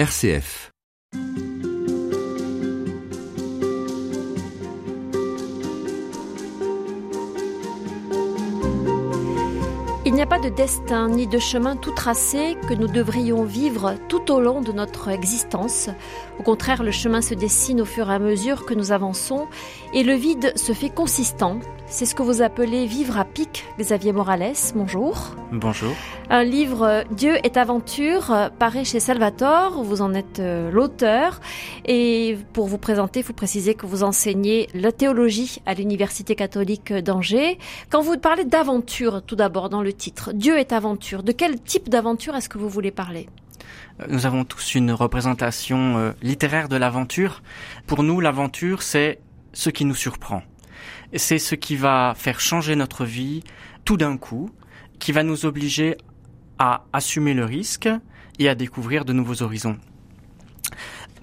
RCF. N'y a pas de destin ni de chemin tout tracé que nous devrions vivre tout au long de notre existence. Au contraire, le chemin se dessine au fur et à mesure que nous avançons et le vide se fait consistant. C'est ce que vous appelez vivre à pic, Xavier Morales. Bonjour. Bonjour. Un livre Dieu est aventure paraît chez Salvatore. Vous en êtes euh, l'auteur. Et pour vous présenter, vous précisez que vous enseignez la théologie à l'Université catholique d'Angers. Quand vous parlez d'aventure, tout d'abord dans le titre, Dieu est aventure, de quel type d'aventure est-ce que vous voulez parler? Nous avons tous une représentation euh, littéraire de l'aventure. Pour nous, l'aventure, c'est ce qui nous surprend. C'est ce qui va faire changer notre vie tout d'un coup, qui va nous obliger à assumer le risque et à découvrir de nouveaux horizons.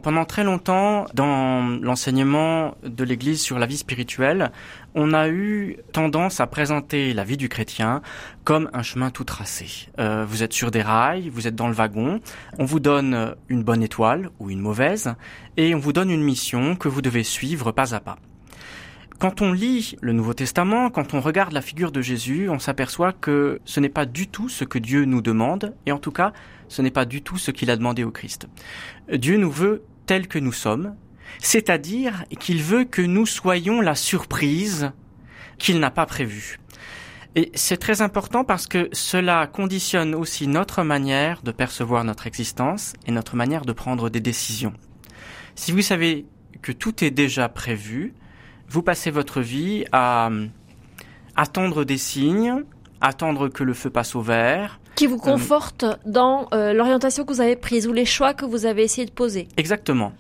Pendant très longtemps, dans l'enseignement de l'Église sur la vie spirituelle, on a eu tendance à présenter la vie du chrétien comme un chemin tout tracé. Euh, vous êtes sur des rails, vous êtes dans le wagon, on vous donne une bonne étoile ou une mauvaise, et on vous donne une mission que vous devez suivre pas à pas. Quand on lit le Nouveau Testament, quand on regarde la figure de Jésus, on s'aperçoit que ce n'est pas du tout ce que Dieu nous demande, et en tout cas, ce n'est pas du tout ce qu'il a demandé au Christ. Dieu nous veut tels que nous sommes, c'est-à-dire qu'il veut que nous soyons la surprise qu'il n'a pas prévue. Et c'est très important parce que cela conditionne aussi notre manière de percevoir notre existence et notre manière de prendre des décisions. Si vous savez que tout est déjà prévu, vous passez votre vie à euh, attendre des signes, attendre que le feu passe au vert. Qui vous conforte dans euh, l'orientation que vous avez prise ou les choix que vous avez essayé de poser. Exactement.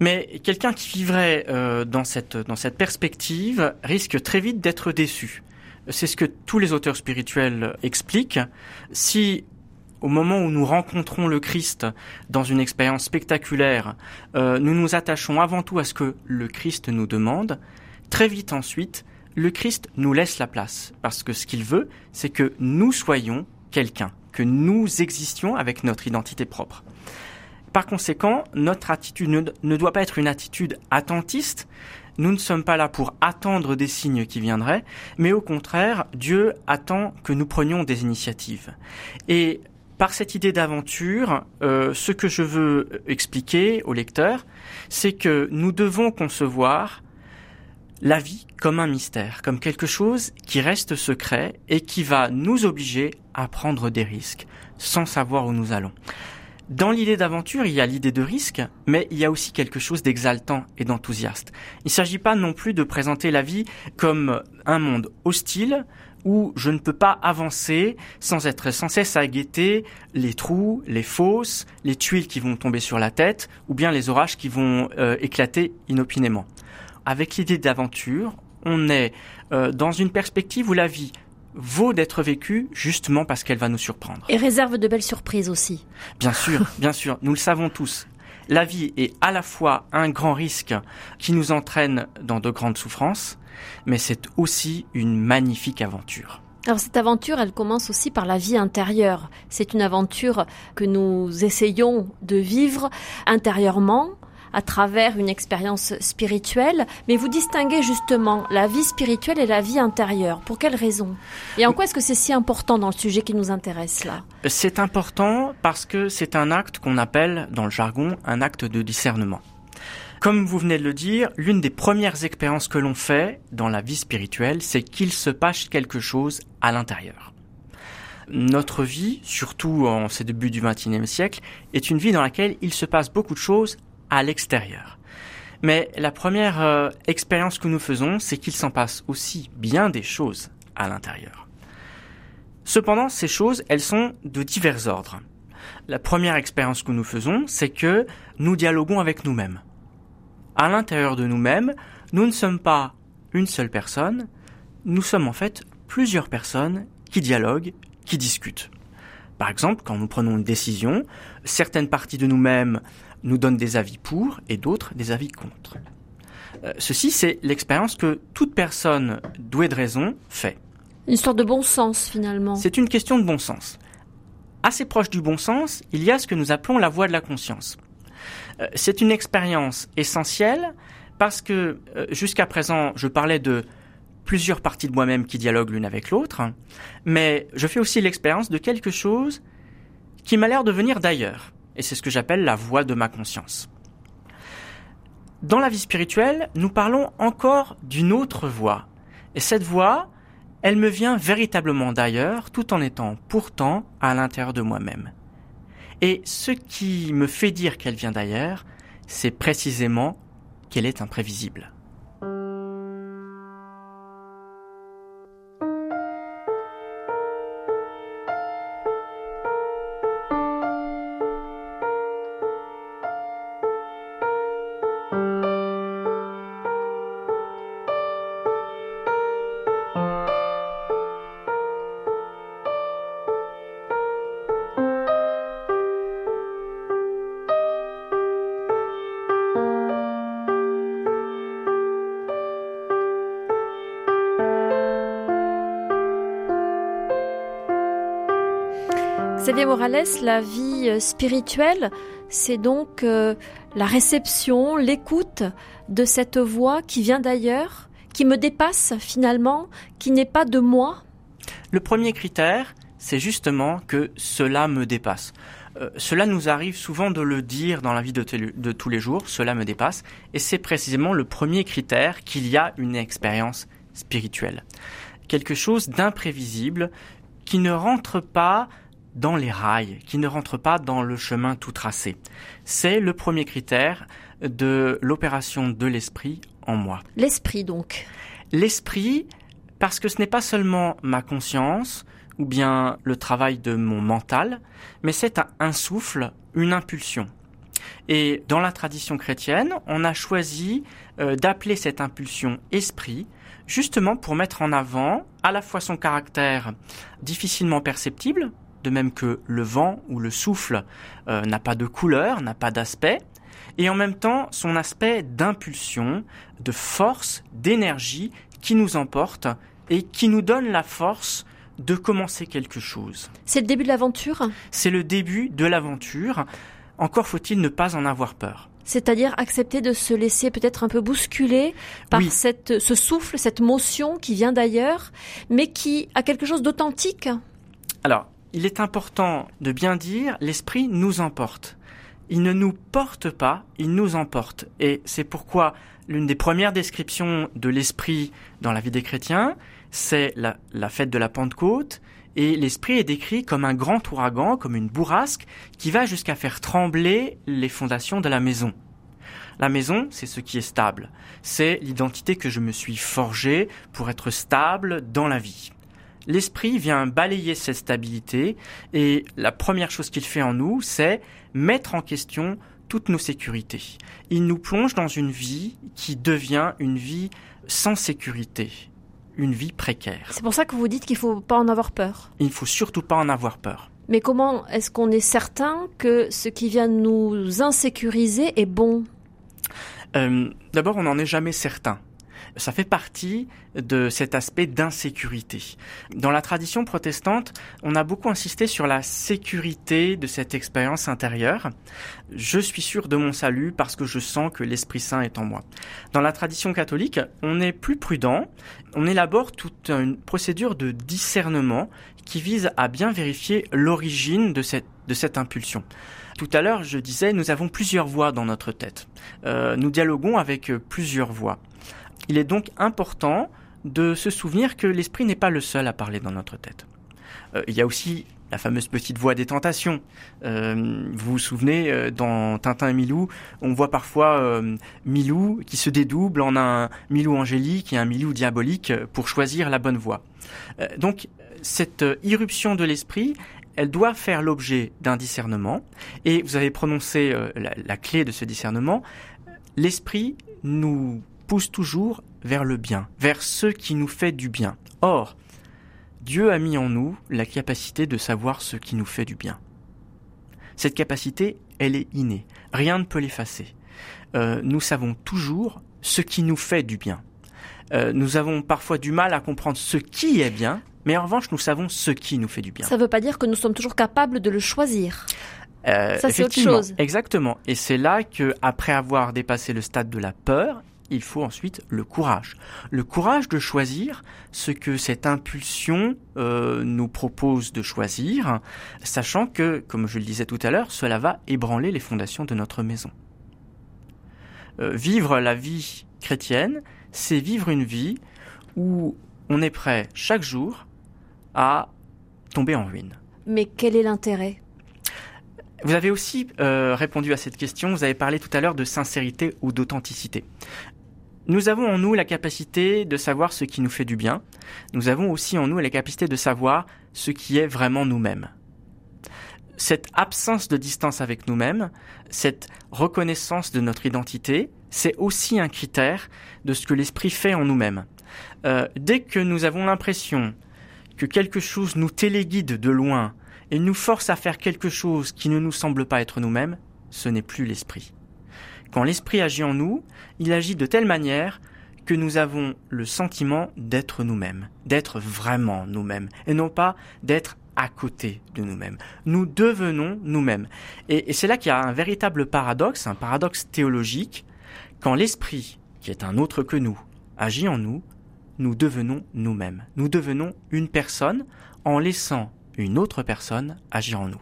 Mais quelqu'un qui vivrait euh, dans, cette, dans cette perspective risque très vite d'être déçu. C'est ce que tous les auteurs spirituels expliquent. Si au moment où nous rencontrons le Christ dans une expérience spectaculaire, euh, nous nous attachons avant tout à ce que le Christ nous demande, très vite ensuite, le Christ nous laisse la place, parce que ce qu'il veut, c'est que nous soyons quelqu'un, que nous existions avec notre identité propre. Par conséquent, notre attitude ne, doit pas être une attitude attentiste, nous ne sommes pas là pour attendre des signes qui viendraient, mais au contraire, Dieu attend que nous prenions des initiatives. Et par cette idée d'aventure, euh, ce que je veux expliquer au lecteur, c'est que nous devons concevoir la vie comme un mystère, comme quelque chose qui reste secret et qui va nous obliger à prendre des risques sans savoir où nous allons. Dans l'idée d'aventure, il y a l'idée de risque, mais il y a aussi quelque chose d'exaltant et d'enthousiaste. Il ne s'agit pas non plus de présenter la vie comme un monde hostile où je ne peux pas avancer sans être sans cesse à guetter les trous, les fosses, les tuiles qui vont tomber sur la tête ou bien les orages qui vont euh, éclater inopinément. Avec l'idée d'aventure, on est euh, dans une perspective où la vie vaut d'être vécue justement parce qu'elle va nous surprendre. Et réserve de belles surprises aussi. Bien sûr, bien sûr, nous le savons tous. La vie est à la fois un grand risque qui nous entraîne dans de grandes souffrances, mais c'est aussi une magnifique aventure. Alors cette aventure, elle commence aussi par la vie intérieure. C'est une aventure que nous essayons de vivre intérieurement à travers une expérience spirituelle, mais vous distinguez justement la vie spirituelle et la vie intérieure. Pour quelles raisons Et en quoi est-ce que c'est si important dans le sujet qui nous intéresse là? C'est important parce que c'est un acte qu'on appelle dans le jargon un acte de discernement. Comme vous venez de le dire, l'une des premières expériences que l'on fait dans la vie spirituelle, c'est qu'il se passe quelque chose à l'intérieur. Notre vie, surtout en ces débuts du XXIe siècle, est une vie dans laquelle il se passe beaucoup de choses à l'extérieur. Mais la première euh, expérience que nous faisons, c'est qu'il s'en passe aussi bien des choses à l'intérieur. Cependant, ces choses, elles sont de divers ordres. La première expérience que nous faisons, c'est que nous dialoguons avec nous-mêmes à l'intérieur de nous-mêmes, nous ne sommes pas une seule personne, nous sommes en fait plusieurs personnes qui dialoguent, qui discutent. Par exemple, quand nous prenons une décision, certaines parties de nous-mêmes nous donnent des avis pour et d'autres des avis contre. Euh, ceci, c'est l'expérience que toute personne douée de raison fait. Une sorte de bon sens finalement. C'est une question de bon sens. assez proche du bon sens, il y a ce que nous appelons la voie de la conscience. Euh, c'est une expérience essentielle parce que euh, jusqu'à présent, je parlais de plusieurs parties de moi-même qui dialoguent l'une avec l'autre, mais je fais aussi l'expérience de quelque chose qui m'a l'air de venir d'ailleurs. Et c'est ce que j'appelle la voie de ma conscience. Dans la vie spirituelle, nous parlons encore d'une autre voie. Et cette voie, elle me vient véritablement d'ailleurs, tout en étant pourtant à l'intérieur de moi-même. Et ce qui me fait dire qu'elle vient d'ailleurs, c'est précisément qu'elle est imprévisible. Morales, la vie euh, spirituelle, c'est donc euh, la réception, l'écoute de cette voix qui vient d'ailleurs, qui me dépasse finalement, qui n'est pas de moi. Le premier critère, c'est justement que cela me dépasse. Euh, cela nous arrive souvent de le dire dans la vie de, de tous les jours, cela me dépasse, et c'est précisément le premier critère qu'il y a une expérience spirituelle. Quelque chose d'imprévisible qui ne rentre pas dans les rails, qui ne rentrent pas dans le chemin tout tracé. C'est le premier critère de l'opération de l'esprit en moi. L'esprit donc. L'esprit, parce que ce n'est pas seulement ma conscience ou bien le travail de mon mental, mais c'est un souffle, une impulsion. Et dans la tradition chrétienne, on a choisi euh, d'appeler cette impulsion esprit, justement pour mettre en avant à la fois son caractère difficilement perceptible, de même que le vent ou le souffle euh, n'a pas de couleur, n'a pas d'aspect, et en même temps son aspect d'impulsion, de force, d'énergie qui nous emporte et qui nous donne la force de commencer quelque chose. C'est le début de l'aventure? C'est le début de l'aventure. Encore faut-il ne pas en avoir peur. C'est-à-dire accepter de se laisser peut-être un peu bousculer par cette, ce souffle, cette motion qui vient d'ailleurs, mais qui a quelque chose d'authentique? Alors, il est important de bien dire, l'esprit nous emporte. Il ne nous porte pas, il nous emporte. Et c'est pourquoi l'une des premières descriptions de l'esprit dans la vie des chrétiens, c'est la, fête de la Pentecôte, et l'esprit est décrit comme un grand ouragan, comme une bourrasque, qui va jusqu'à faire trembler les fondations de la maison. La maison, c'est ce qui est stable. C'est l'identité que je me suis forgée pour être stable dans la vie l'esprit vient balayer cette stabilité et la première chose qu'il fait en nous, c'est mettre en question toutes nos sécurités. Il nous plonge dans une vie qui devient une vie sans sécurité, une vie précaire. C'est pour ça que vous dites qu'il ne faut pas en avoir peur. Il ne faut surtout pas en avoir peur. Mais comment est-ce qu'on est certain que ce qui vient nous insécuriser est bon? Euh, D'abord, on n'en est jamais certain ça fait partie de cet aspect d'insécurité. Dans la tradition protestante, on a beaucoup insisté sur la sécurité de cette expérience intérieure. Je suis sûr de mon salut parce que je sens que l'Esprit Saint est en moi. Dans la tradition catholique, on est plus prudent, on élabore toute une procédure de discernement qui vise à bien vérifier l'origine de cette, impulsion. Tout à l'heure, je disais, nous avons plusieurs voix dans notre tête. Euh, nous dialoguons avec plusieurs voix. Il est donc important de se souvenir que l'esprit n'est pas le seul à parler dans notre tête. Euh, il y a aussi la fameuse petite voix des tentations. Euh, vous vous souvenez, euh, dans Tintin et Milou, on voit parfois Milou qui se dédouble en un Milou angélique et un Milou diabolique pour choisir la bonne voie. donc, cette irruption de l'esprit, elle doit faire l'objet d'un discernement. Et vous avez prononcé la, la clé de ce discernement. L'esprit nous pousse toujours vers le bien, vers ce qui nous fait du bien. Or, Dieu a mis en nous la capacité de savoir ce qui nous fait du bien. Cette capacité, elle est innée. Rien ne peut l'effacer. Euh, nous savons toujours ce qui nous fait du bien. Euh, nous avons parfois du mal à comprendre ce qui est bien. Mais en revanche, nous savons ce qui nous fait du bien. Ça ne veut pas dire que nous sommes toujours capables de le choisir. Euh, Ça, c'est autre chose. Exactement. Et c'est là que, après avoir dépassé le stade de la peur, il faut ensuite le courage. Le courage de choisir ce que cette impulsion euh, nous propose de choisir, sachant que, comme je le disais tout à l'heure, cela va ébranler les fondations de notre maison. Euh, vivre la vie chrétienne, c'est vivre une vie où on est prêt chaque jour à tomber en ruine. Mais quel est l'intérêt? Vous avez aussi euh, répondu à cette question, vous avez parlé tout à l'heure de sincérité ou d'authenticité. Nous avons en nous la capacité de savoir ce qui nous fait du bien. Nous avons aussi en nous la capacité de savoir ce qui est vraiment nous-mêmes. Cette absence de distance avec nous-mêmes, cette reconnaissance de notre identité, c'est aussi un critère de ce que l'esprit fait en nous-mêmes. Euh, dès que nous avons l'impression que quelque chose nous téléguide de loin et nous force à faire quelque chose qui ne nous semble pas être nous-mêmes, ce n'est plus l'esprit. Quand l'esprit agit en nous, il agit de telle manière que nous avons le sentiment d'être nous-mêmes, d'être vraiment nous-mêmes, et non pas d'être à côté de nous-mêmes. Nous devenons nous-mêmes. Et, c'est là qu'il y a un véritable paradoxe, un paradoxe théologique. Quand l'esprit, qui est un autre que nous, agit en nous, nous devenons nous-mêmes. Nous devenons une personne en laissant une autre personne agir en nous.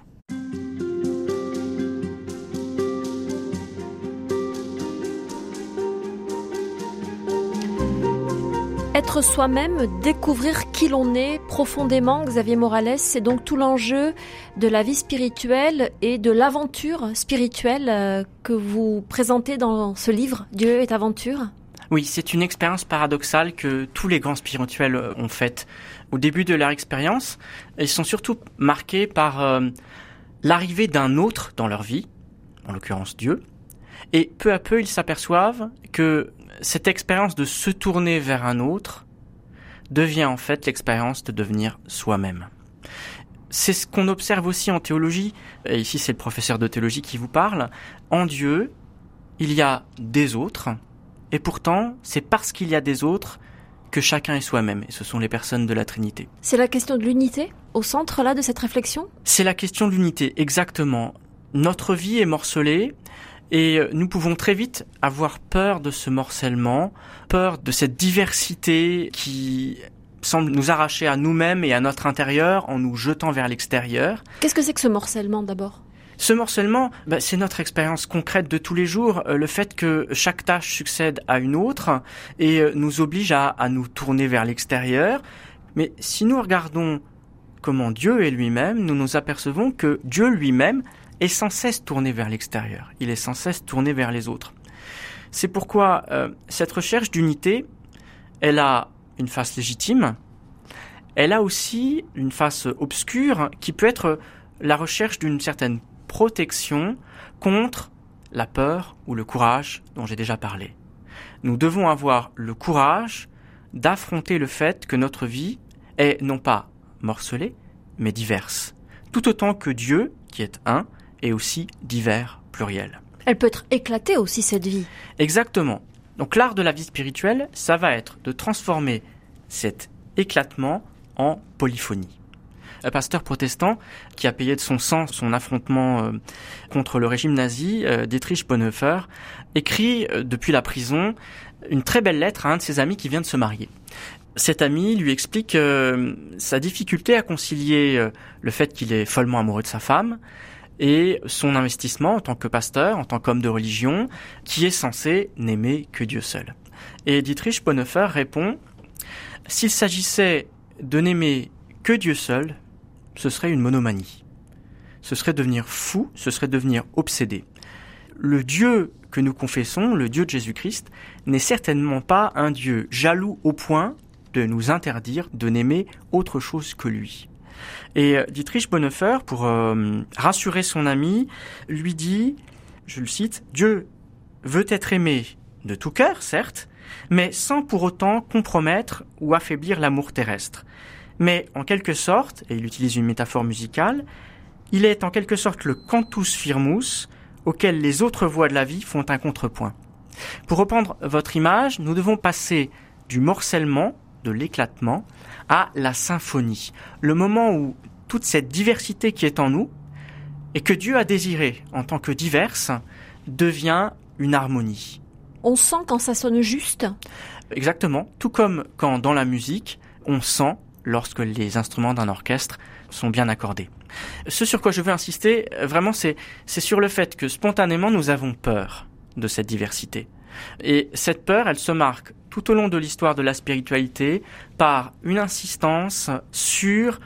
Être soi-même, découvrir qui l'on est profondément, Xavier Morales, c'est donc tout l'enjeu de la vie spirituelle et de l'aventure spirituelle euh, que vous présentez dans ce livre, Dieu est aventure. Oui, c'est une expérience paradoxale que tous les grands spirituels euh, ont faite. Au début de leur expérience, ils sont surtout marqués par euh, l'arrivée d'un autre dans leur vie, en l'occurrence Dieu, et peu à peu ils s'aperçoivent que cette expérience de se tourner vers un autre devient en fait l'expérience de devenir soi-même. C'est ce qu'on observe aussi en théologie, et ici c'est le professeur de théologie qui vous parle, en Dieu, il y a des autres, et pourtant c'est parce qu'il y a des autres que chacun est soi-même, et ce sont les personnes de la Trinité. C'est la question de l'unité au centre là de cette réflexion? C'est la question de l'unité, exactement. Notre vie est morcelée, et nous pouvons très vite avoir peur de ce morcellement, peur de cette diversité qui semble nous arracher à nous-mêmes et à notre intérieur en nous jetant vers l'extérieur. Qu'est-ce que c'est que ce morcellement d'abord? Ce morcellement, bah, c'est notre expérience concrète de tous les jours, euh, le fait que chaque tâche succède à une autre et euh, nous oblige à, à nous tourner vers l'extérieur. Mais si nous regardons comment Dieu est lui-même, nous nous apercevons que Dieu lui-même est sans cesse tourné vers l'extérieur. Il est sans cesse tourné vers les autres. C'est pourquoi euh, cette recherche d'unité, elle a une face légitime, elle a aussi une face obscure qui peut être la recherche d'une certaine protection contre la peur ou le courage dont j'ai déjà parlé. Nous devons avoir le courage d'affronter le fait que notre vie est non pas morcelée, mais diverse. Tout autant que Dieu, qui est un, et aussi divers, pluriel. Elle peut être éclatée aussi, cette vie. Exactement. Donc l'art de la vie spirituelle, ça va être de transformer cet éclatement en polyphonie. Un pasteur protestant qui a payé de son sang son affrontement euh, contre le régime nazi, euh, Dietrich Bonhoeffer, écrit euh, depuis la prison une très belle lettre à un de ses amis qui vient de se marier. Cet ami lui explique sa difficulté à concilier le fait qu'il est follement amoureux de sa femme et son investissement en tant que pasteur, en tant qu'homme de religion, qui est censé n'aimer que Dieu seul. Et Dietrich Bonhoeffer répond S'il s'agissait de n'aimer que Dieu seul, ce serait une monomanie. Ce serait devenir fou, ce serait devenir obsédé. Le Dieu que nous confessons, le Dieu de Jésus-Christ, n'est certainement pas un Dieu jaloux au point de nous interdire de n'aimer autre chose que lui. Et Dietrich Bonhoeffer, pour euh, rassurer son ami, lui dit, je le cite, Dieu veut être aimé de tout cœur, certes, mais sans pour autant compromettre ou affaiblir l'amour terrestre. Mais en quelque sorte, et il utilise une métaphore musicale, il est en quelque sorte le cantus firmus auquel les autres voies de la vie font un contrepoint. Pour reprendre votre image, nous devons passer du morcellement de l'éclatement à la symphonie. Le moment où toute cette diversité qui est en nous et que Dieu a désiré en tant que diverse devient une harmonie. On sent quand ça sonne juste? Exactement, tout comme quand dans la musique, on sent lorsque les instruments d'un orchestre sont bien accordés. Ce sur quoi je veux insister, vraiment, c'est sur le fait que spontanément, nous avons peur de cette diversité. Et cette peur, elle se marque tout au long de l'histoire de la spiritualité par une insistance sur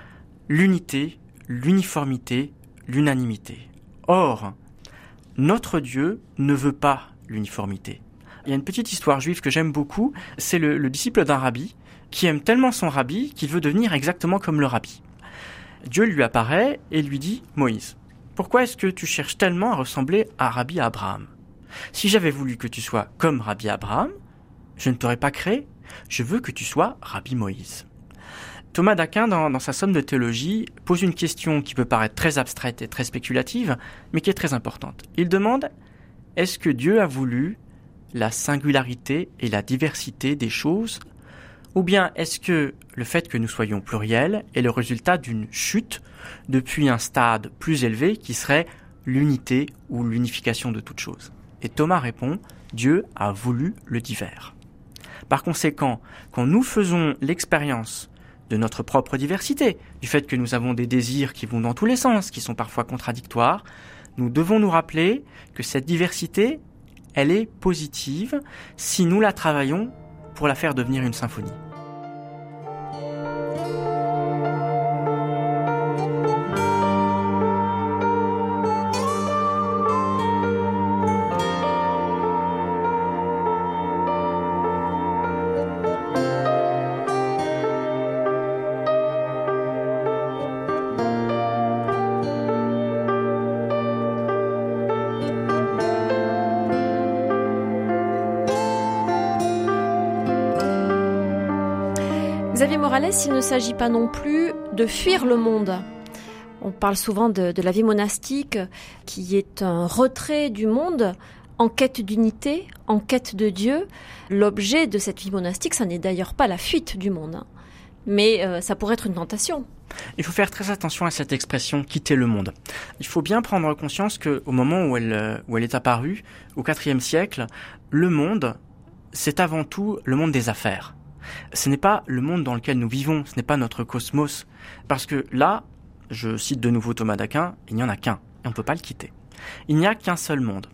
l'unité, l'uniformité, l'unanimité. Or, notre Dieu ne veut pas l'uniformité. Il y a une petite histoire juive que j'aime beaucoup, c'est le, le, disciple d'un rabbi qui aime tellement son rabbi qu'il veut devenir exactement comme le rabbi. Dieu lui apparaît et lui dit Moïse, pourquoi est-ce que tu cherches tellement à ressembler à Rabbi Abraham? Si j'avais voulu que tu sois comme Rabbi Abraham, je ne t'aurais pas créé. Je veux que tu sois Rabbi Moïse. Thomas d'Aquin, dans, sa somme de théologie, pose une question qui peut paraître très abstraite et très spéculative, mais qui est très importante. Il demande Est-ce que Dieu a voulu la singularité et la diversité des choses Ou bien est-ce que le fait que nous soyons pluriels est le résultat d'une chute depuis un stade plus élevé qui serait l'unité ou l'unification de toutes choses? Et Thomas répond Dieu a voulu le divers. Par conséquent, quand nous faisons l'expérience de notre propre diversité, du fait que nous avons des désirs qui vont dans tous les sens, qui sont parfois contradictoires, nous devons nous rappeler que cette diversité, elle est positive si nous la travaillons pour la faire devenir une symphonie. Morales, il ne s'agit pas non plus de fuir le monde. On parle souvent de, la vie monastique qui est un retrait du monde en quête d'unité, en quête de Dieu. L'objet de cette vie monastique, ça n'est d'ailleurs pas la fuite du monde, hein. mais euh, ça pourrait être une tentation. Il faut faire très attention à cette expression quitter le monde. Il faut bien prendre conscience qu'au moment où elle, où elle est apparue, au IVe siècle, le monde, c'est avant tout le monde des affaires. Ce n'est pas le monde dans lequel nous vivons, ce n'est pas notre cosmos. Parce que là, je cite de nouveau Thomas d'Aquin, il n'y en a qu'un, et on ne peut pas le quitter. Il n'y a qu'un seul monde.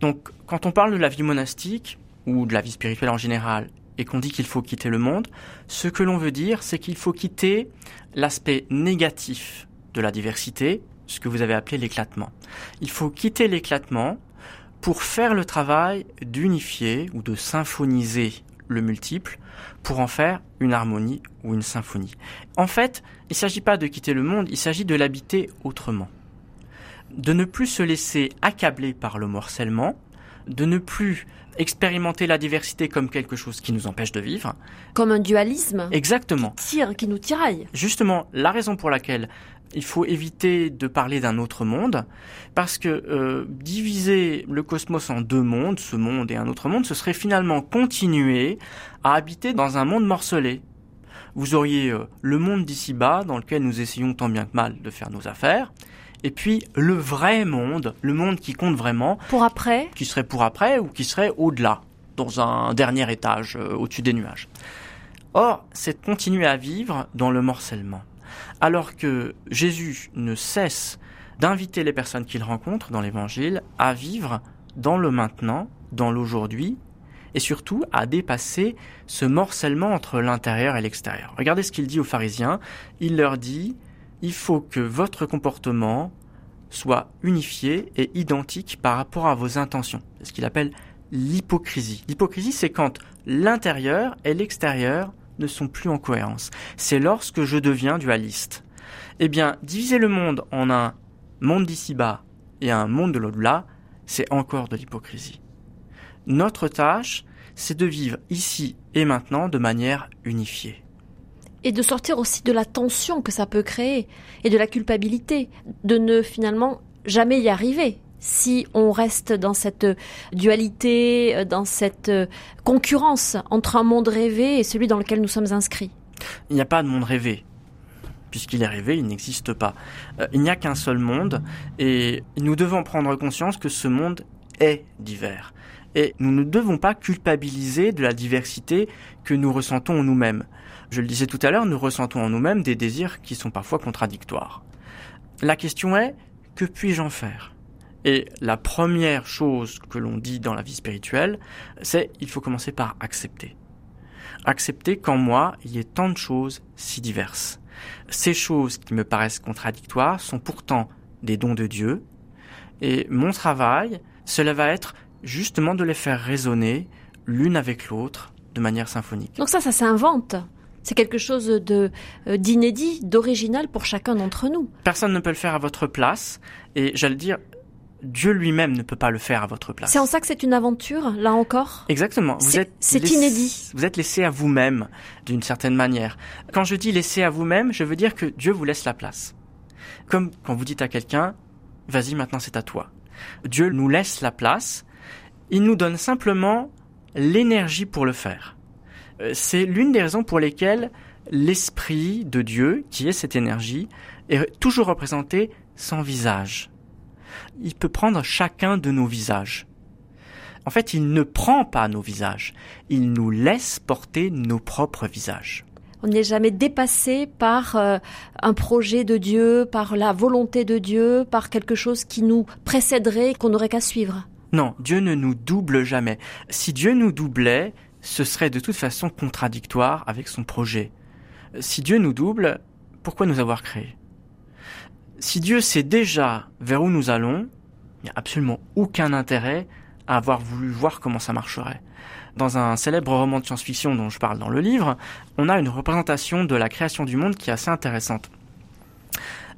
Donc, quand on parle de la vie monastique, ou de la vie spirituelle en général, et qu'on dit qu'il faut quitter le monde, ce que l'on veut dire, c'est qu'il faut quitter l'aspect négatif de la diversité, ce que vous avez appelé l'éclatement. Il faut quitter l'éclatement pour faire le travail d'unifier ou de symphoniser le multiple pour en faire une harmonie ou une symphonie. En fait, il ne s'agit pas de quitter le monde, il s'agit de l'habiter autrement. De ne plus se laisser accabler par le morcellement, de ne plus expérimenter la diversité comme quelque chose qui nous empêche de vivre. Comme un dualisme. Exactement. Qui, tire, qui nous tiraille. Justement, la raison pour laquelle il faut éviter de parler d'un autre monde, parce que euh, diviser le cosmos en deux mondes, ce monde et un autre monde, ce serait finalement continuer à habiter dans un monde morcelé. Vous auriez euh, le monde d'ici-bas, dans lequel nous essayons tant bien que mal de faire nos affaires, et puis le vrai monde, le monde qui compte vraiment. Pour après? Qui serait pour après ou qui serait au-delà, dans un dernier étage, euh, au-dessus des nuages. Or, c'est de continuer à vivre dans le morcellement alors que Jésus ne cesse d'inviter les personnes qu'il rencontre dans l'Évangile à vivre dans le maintenant, dans l'aujourd'hui, et surtout à dépasser ce morcellement entre l'intérieur et l'extérieur. Regardez ce qu'il dit aux pharisiens. Il leur dit, il faut que votre comportement soit unifié et identique par rapport à vos intentions. C'est ce qu'il appelle l'hypocrisie. L'hypocrisie, c'est quand l'intérieur et l'extérieur ne sont plus en cohérence. C'est lorsque je deviens dualiste. Eh bien, diviser le monde en un monde d'ici-bas et un monde de l'au-delà, c'est encore de l'hypocrisie. Notre tâche, c'est de vivre ici et maintenant de manière unifiée. Et de sortir aussi de la tension que ça peut créer et de la culpabilité, de ne finalement jamais y arriver si on reste dans cette dualité, dans cette concurrence entre un monde rêvé et celui dans lequel nous sommes inscrits Il n'y a pas de monde rêvé. Puisqu'il est rêvé, il n'existe pas. Euh, il n'y a qu'un seul monde et nous devons prendre conscience que ce monde est divers. Et nous ne devons pas culpabiliser de la diversité que nous ressentons en nous-mêmes. Je le disais tout à l'heure, nous ressentons en nous-mêmes des désirs qui sont parfois contradictoires. La question est, que puis-je en faire? Et la première chose que l'on dit dans la vie spirituelle, c'est il faut commencer par accepter. Accepter qu'en moi, il y ait tant de choses si diverses. Ces choses qui me paraissent contradictoires sont pourtant des dons de Dieu, et mon travail, cela va être justement de les faire résonner l'une avec l'autre de manière symphonique. Donc ça, ça s'invente. C'est quelque chose de euh, d'inédit, d'original pour chacun d'entre nous. Personne ne peut le faire à votre place, et j'allais dire, Dieu lui-même ne peut pas le faire à votre place. C'est en ça que c'est une aventure, là encore? Exactement. Vous êtes c'est inédit. Vous êtes laissé à vous-même, d'une certaine manière. Quand je dis laissé à vous-même, je veux dire que Dieu vous laisse la place. Comme quand vous dites à quelqu'un, vas-y, maintenant c'est à toi. Dieu nous laisse la place. Il nous donne simplement l'énergie pour le faire. Euh, c'est l'une des raisons pour lesquelles l'esprit de Dieu, qui est cette énergie, est toujours représenté sans visage. Il peut prendre chacun de nos visages. En fait, il ne prend pas nos visages, il nous laisse porter nos propres visages. On n'est jamais dépassé par euh, un projet de Dieu, par la volonté de Dieu, par quelque chose qui nous précéderait, qu'on n'aurait qu'à suivre. Non, Dieu ne nous double jamais. Si Dieu nous doublait, ce serait de toute façon contradictoire avec son projet. Si Dieu nous double, pourquoi nous avoir créés? Si Dieu sait déjà vers où nous allons, il n'y a absolument aucun intérêt à avoir voulu voir comment ça marcherait. Dans un célèbre roman de science-fiction dont je parle dans le livre, on a une représentation de la création du monde qui est assez intéressante.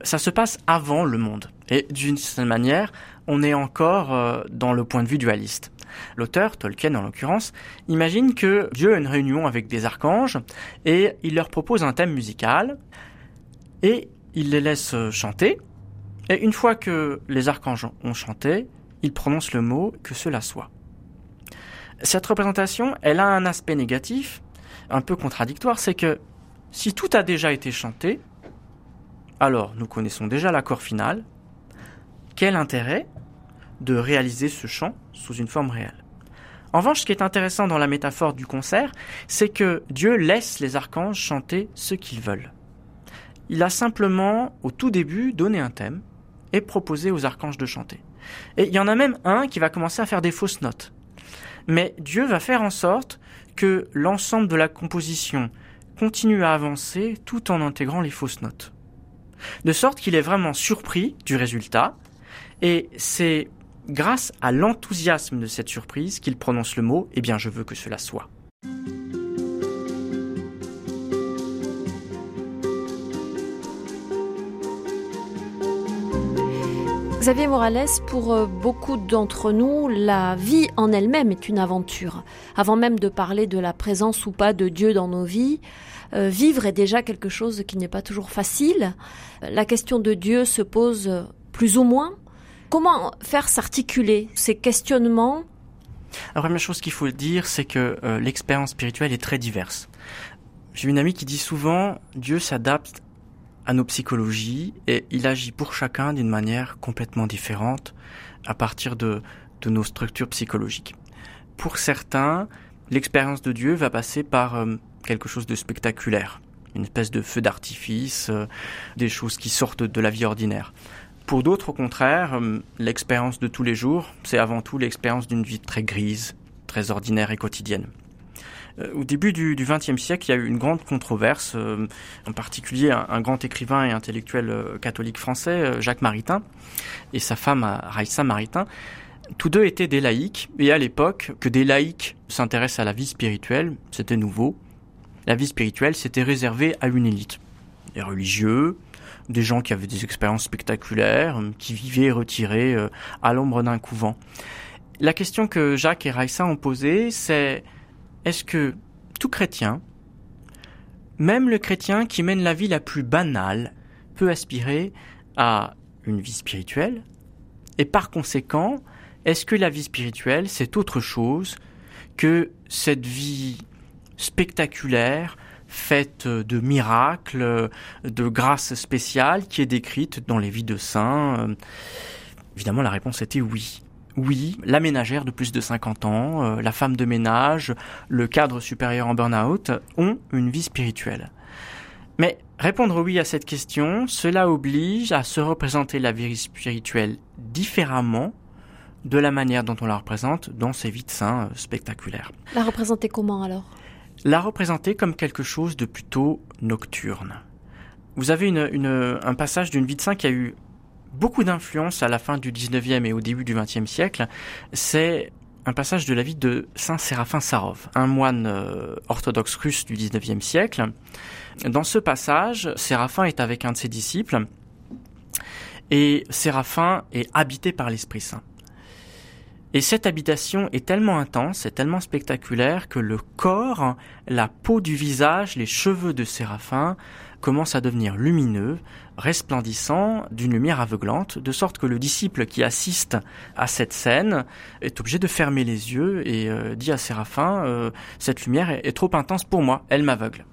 Ça se passe avant le monde. Et d'une certaine manière, on est encore euh, dans le point de vue dualiste. L'auteur, Tolkien en l'occurrence, imagine que Dieu a une réunion avec des archanges et il leur propose un thème musical et il les laisse chanter. Et une fois que les archanges ont chanté, il prononce le mot que cela soit. Cette représentation, elle a un aspect négatif, un peu contradictoire, c'est que si tout a déjà été chanté, alors nous connaissons déjà l'accord final, quel intérêt de réaliser ce chant sous une forme réelle? En revanche, ce qui est intéressant dans la métaphore du concert, c'est que Dieu laisse les archanges chanter ce qu'ils veulent. Il a simplement, au tout début, donné un thème et proposé aux archanges de chanter. Et il y en a même un qui va commencer à faire des fausses notes. Mais Dieu va faire en sorte que l'ensemble de la composition continue à avancer tout en intégrant les fausses notes. De sorte qu'il est vraiment surpris du résultat, et c'est grâce à l'enthousiasme de cette surprise qu'il prononce le mot Eh bien, je veux que cela soit. Xavier Morales, pour euh, beaucoup d'entre nous, la vie en elle-même est une aventure. Avant même de parler de la présence ou pas de Dieu dans nos vies, euh, vivre est déjà quelque chose qui n'est pas toujours facile. La question de Dieu se pose plus ou moins Comment faire s'articuler ces questionnements? La première chose qu'il faut dire, c'est que euh, l'expérience spirituelle est très diverse. J'ai une amie qui dit souvent Dieu s'adapte à nos psychologies et il agit pour chacun d'une manière complètement différente à partir de, de nos structures psychologiques. Pour certains, l'expérience de Dieu va passer par euh, quelque chose de spectaculaire, une espèce de feu d'artifice, euh, des choses qui sortent de la vie ordinaire. Pour d'autres, au contraire, euh, l'expérience de tous les jours, c'est avant tout l'expérience d'une vie très grise, très ordinaire et quotidienne. Euh, au début du XXe siècle, il y a eu une grande controverse, euh, en particulier un, grand écrivain et intellectuel catholique français, Jacques Maritain, et sa femme Raissa Maritain. Tous deux étaient des laïcs, et à l'époque, que des laïcs s'intéressent à la vie spirituelle, c'était nouveau. La vie spirituelle, c'était réservé à une élite. Les religieux, des gens qui avaient des expériences spectaculaires, euh, qui vivaient retirés euh, à l'ombre d'un couvent. La question que Jacques et Raissa ont posée, c'est est-ce que tout chrétien, même le chrétien qui mène la vie la plus banale, peut aspirer à une vie spirituelle? Et par conséquent, est-ce que la vie spirituelle, c'est autre chose que cette vie spectaculaire, faite de miracles, de grâces spéciales qui est décrite dans les vies de saints? Évidemment, la réponse était oui. Oui, la ménagère de plus de 50 ans, euh, la femme de ménage, le cadre supérieur en burn-out ont une vie spirituelle. Mais répondre oui à cette question, cela oblige à se représenter la vie spirituelle différemment de la manière dont on la représente dans ces vies de saints euh, spectaculaires. La représenter comment alors? La représenter comme quelque chose de plutôt nocturne. Vous avez un passage d'une vie de saint qui a eu beaucoup d'influence à la fin du 19e et au début du 20e siècle. C'est un passage de la vie de Saint Séraphin Sarov, un moine euh, orthodoxe russe du 19e siècle. Dans ce passage, Séraphin est avec un de ses disciples et Séraphin est habité par l'Esprit Saint. Et cette habitation est tellement intense et tellement spectaculaire que le corps, la peau du visage, les cheveux de Séraphin commencent à devenir lumineux, resplendissants, d'une lumière aveuglante, de sorte que le disciple qui assiste à cette scène est obligé de fermer les yeux et euh, dit à Séraphin, euh, cette lumière est, trop intense pour moi, elle m'aveugle.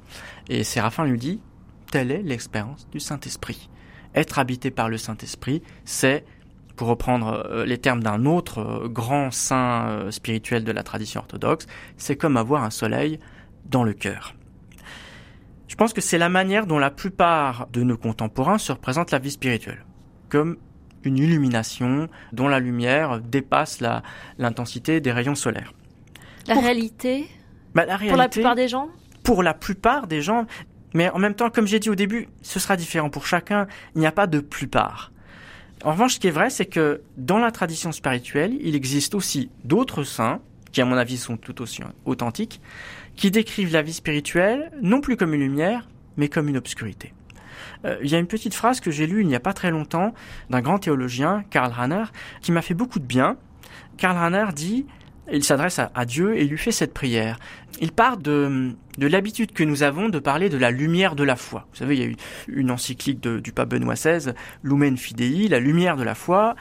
Et Séraphin lui dit, telle est l'expérience du Saint-Esprit. Être habité par le Saint-Esprit, c'est pour reprendre euh, les termes d'un autre grand saint spirituel de la tradition orthodoxe, c'est comme avoir un soleil dans le cœur. Je pense que c'est la manière dont la plupart de nos contemporains se représentent la vie spirituelle, comme une illumination dont la lumière dépasse l'intensité des rayons solaires. La réalité, bah, la réalité Pour la plupart des gens Pour la plupart des gens, mais en même temps, comme j'ai dit au début, ce sera différent pour chacun, il n'y a pas de plupart. En revanche, ce qui est vrai, c'est que dans la tradition spirituelle, il existe aussi d'autres saints, qui à mon avis sont tout aussi authentiques, qui décrivent la vie spirituelle non plus comme une lumière, mais comme une obscurité. Euh, il y a une petite phrase que j'ai lue il n'y a pas très longtemps d'un grand théologien, Karl Rahner, qui m'a fait beaucoup de bien. Karl Rahner dit il s'adresse à, Dieu et lui fait cette prière. Il part de, de l'habitude que nous avons de parler de la lumière de la foi. Vous savez, il y a eu une encyclique du pape Benoît XVI, Lumen Fidei, la lumière de la foi.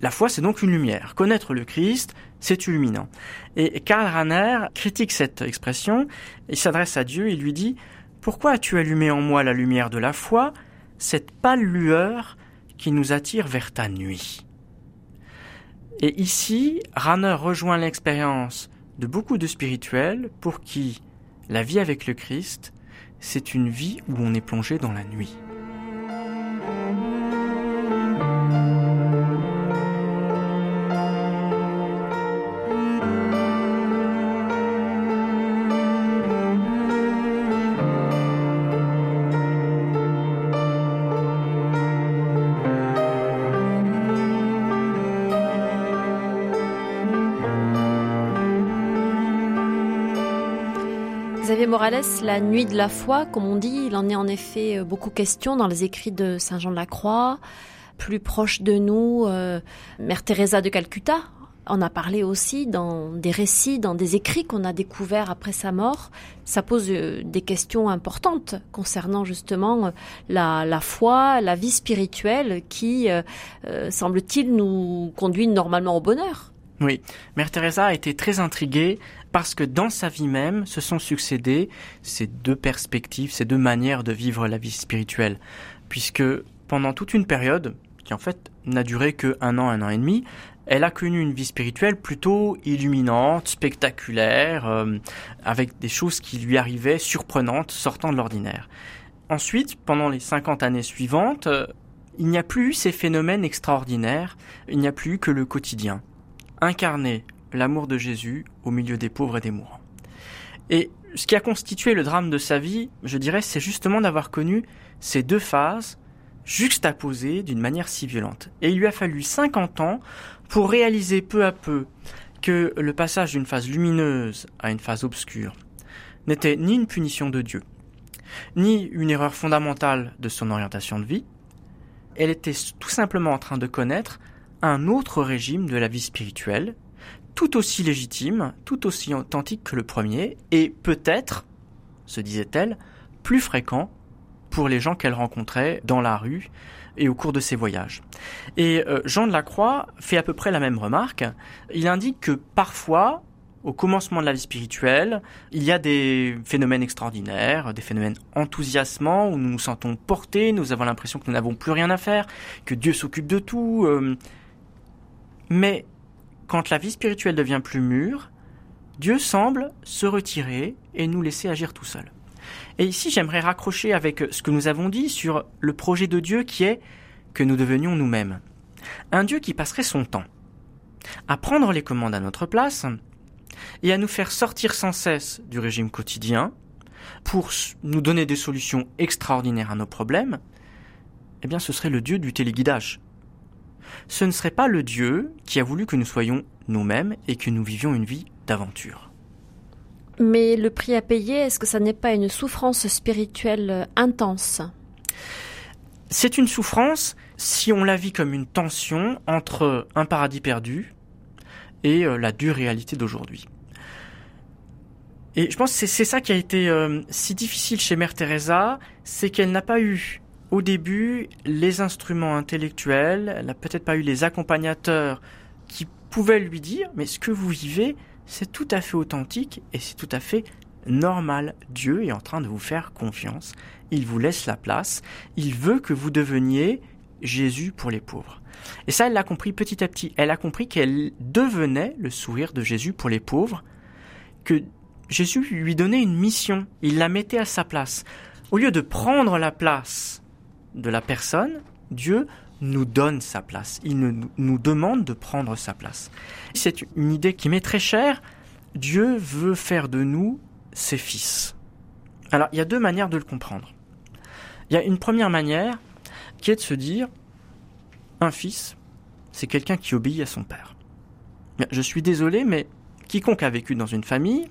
La foi, c'est donc une lumière. Connaître le Christ, c'est illuminant. Et Karl Rahner critique cette expression, il s'adresse à Dieu et lui dit, Pourquoi as-tu allumé en moi la lumière de la foi, cette pâle lueur qui nous attire vers ta nuit? Et ici, Ranner rejoint l'expérience de beaucoup de spirituels pour qui la vie avec le Christ, c'est une vie où on est plongé dans la nuit. La nuit de la foi, comme on dit, il en est en effet euh, beaucoup question dans les écrits de Saint Jean de la Croix. Plus proche de nous, euh, Mère Teresa de Calcutta en a parlé aussi dans des récits, dans des écrits qu'on a découverts après sa mort. Ça pose euh, des questions importantes concernant justement la foi, la vie spirituelle qui, semble-t-il, nous conduit normalement au bonheur. Oui, Mère Teresa a été très intriguée parce que dans sa vie même se sont succédés ces deux perspectives, ces deux manières de vivre la vie spirituelle, puisque pendant toute une période, qui en fait n'a duré que un an, un an et demi, elle a connu une vie spirituelle plutôt illuminante, spectaculaire, euh, avec des choses qui lui arrivaient surprenantes, sortant de l'ordinaire. Ensuite, pendant les 50 années suivantes, euh, il n'y a plus eu ces phénomènes extraordinaires, il n'y a plus eu que le quotidien incarner l'amour de Jésus au milieu des pauvres et des mourants. Et ce qui a constitué le drame de sa vie, je dirais, c'est justement d'avoir connu ces deux phases juxtaposées d'une manière si violente. Et il lui a fallu 50 ans pour réaliser peu à peu que le passage d'une phase lumineuse à une phase obscure n'était ni une punition de Dieu, ni une erreur fondamentale de son orientation de vie, elle était tout simplement en train de connaître un autre régime de la vie spirituelle, tout aussi légitime, tout aussi authentique que le premier, et peut-être, se disait-elle, plus fréquent pour les gens qu'elle rencontrait dans la rue, et au cours de ses voyages. Et euh, Jean de la Croix fait à peu près la même remarque. Il indique que parfois, au commencement de la vie spirituelle, il y a des phénomènes extraordinaires, des phénomènes enthousiasmants où nous nous sentons portés, nous avons l'impression que nous n'avons plus rien à faire, que Dieu s'occupe de tout. Euh. Mais quand la vie spirituelle devient plus mûre, Dieu semble se retirer et nous laisser agir tout seul. Et ici, j'aimerais raccrocher avec ce que nous avons dit sur le projet de Dieu qui est que nous devenions nous-mêmes. Un Dieu qui passerait son temps à prendre les commandes à notre place et à nous faire sortir sans cesse du régime quotidien pour nous donner des solutions extraordinaires à nos problèmes, eh bien ce serait le Dieu du téléguidage. Ce ne serait pas le Dieu qui a voulu que nous soyons nous-mêmes et que nous vivions une vie d'aventure. Mais le prix à payer, est-ce que ça n'est pas une souffrance spirituelle intense? C'est une souffrance si on la vit comme une tension entre un paradis perdu et euh, la dure réalité d'aujourd'hui. Et je pense que c'est ça qui a été euh, si difficile chez Mère Teresa, c'est qu'elle n'a pas eu au début les instruments intellectuels, elle n'a peut-être pas eu les accompagnateurs qui pouvaient lui dire mais ce que vous vivez, c'est tout à fait authentique et c'est tout à fait normal. Dieu est en train de vous faire confiance. Il vous laisse la place. Il veut que vous deveniez Jésus pour les pauvres. Et ça, elle l'a compris petit à petit. Elle a compris qu'elle devenait le sourire de Jésus pour les pauvres, que Jésus lui donnait une mission. Il la mettait à sa place. Au lieu de prendre la place de la personne, Dieu nous donne sa place. Il nous demande de prendre sa place. C'est une idée qui m'est très chère. Dieu veut faire de nous ses fils. Alors, il y a deux manières de le comprendre. Il y a une première manière qui est de se dire, un fils, c'est quelqu'un qui obéit à son père. Je suis désolé, mais quiconque a vécu dans une famille